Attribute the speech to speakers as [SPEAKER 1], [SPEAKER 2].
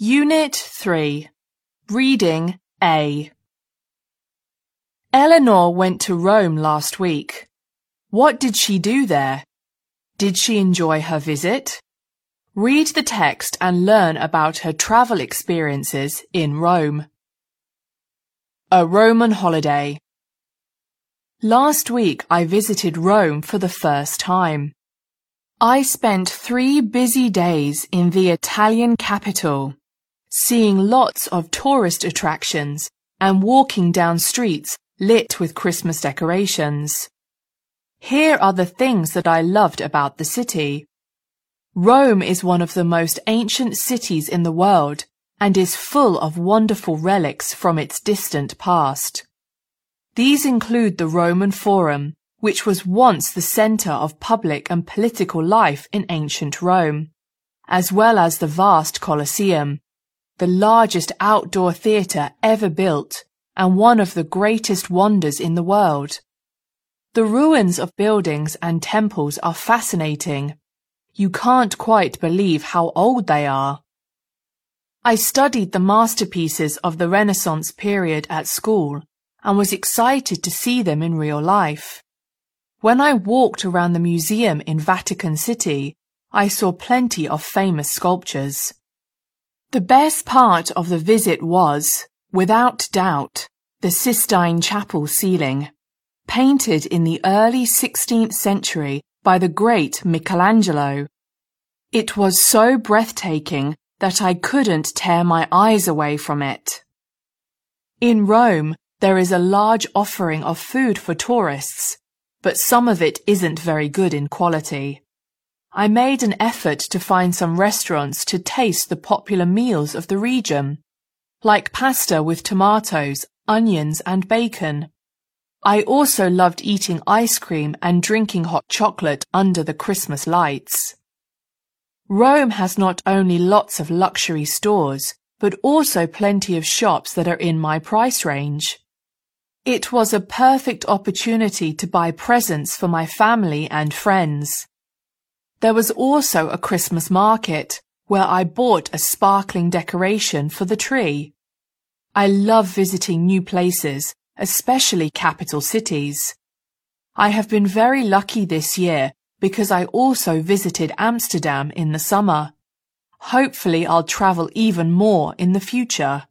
[SPEAKER 1] Unit 3 Reading A Eleanor went to Rome last week. What did she do there? Did she enjoy her visit? Read the text and learn about her travel experiences in Rome. A Roman holiday. Last week I visited Rome for the first time. I spent three busy days in the Italian capital, seeing lots of tourist attractions and walking down streets lit with Christmas decorations. Here are the things that I loved about the city. Rome is one of the most ancient cities in the world and is full of wonderful relics from its distant past. These include the Roman Forum, which was once the center of public and political life in ancient Rome, as well as the vast Colosseum, the largest outdoor theater ever built and one of the greatest wonders in the world. The ruins of buildings and temples are fascinating. You can't quite believe how old they are. I studied the masterpieces of the Renaissance period at school and was excited to see them in real life. When I walked around the museum in Vatican City, I saw plenty of famous sculptures. The best part of the visit was, without doubt, the Sistine Chapel ceiling, painted in the early 16th century by the great Michelangelo. It was so breathtaking that I couldn't tear my eyes away from it. In Rome, there is a large offering of food for tourists, but some of it isn't very good in quality. I made an effort to find some restaurants to taste the popular meals of the region, like pasta with tomatoes, onions and bacon. I also loved eating ice cream and drinking hot chocolate under the Christmas lights. Rome has not only lots of luxury stores, but also plenty of shops that are in my price range. It was a perfect opportunity to buy presents for my family and friends. There was also a Christmas market where I bought a sparkling decoration for the tree. I love visiting new places especially capital cities. I have been very lucky this year because I also visited Amsterdam in the summer. Hopefully I'll travel even more in the future.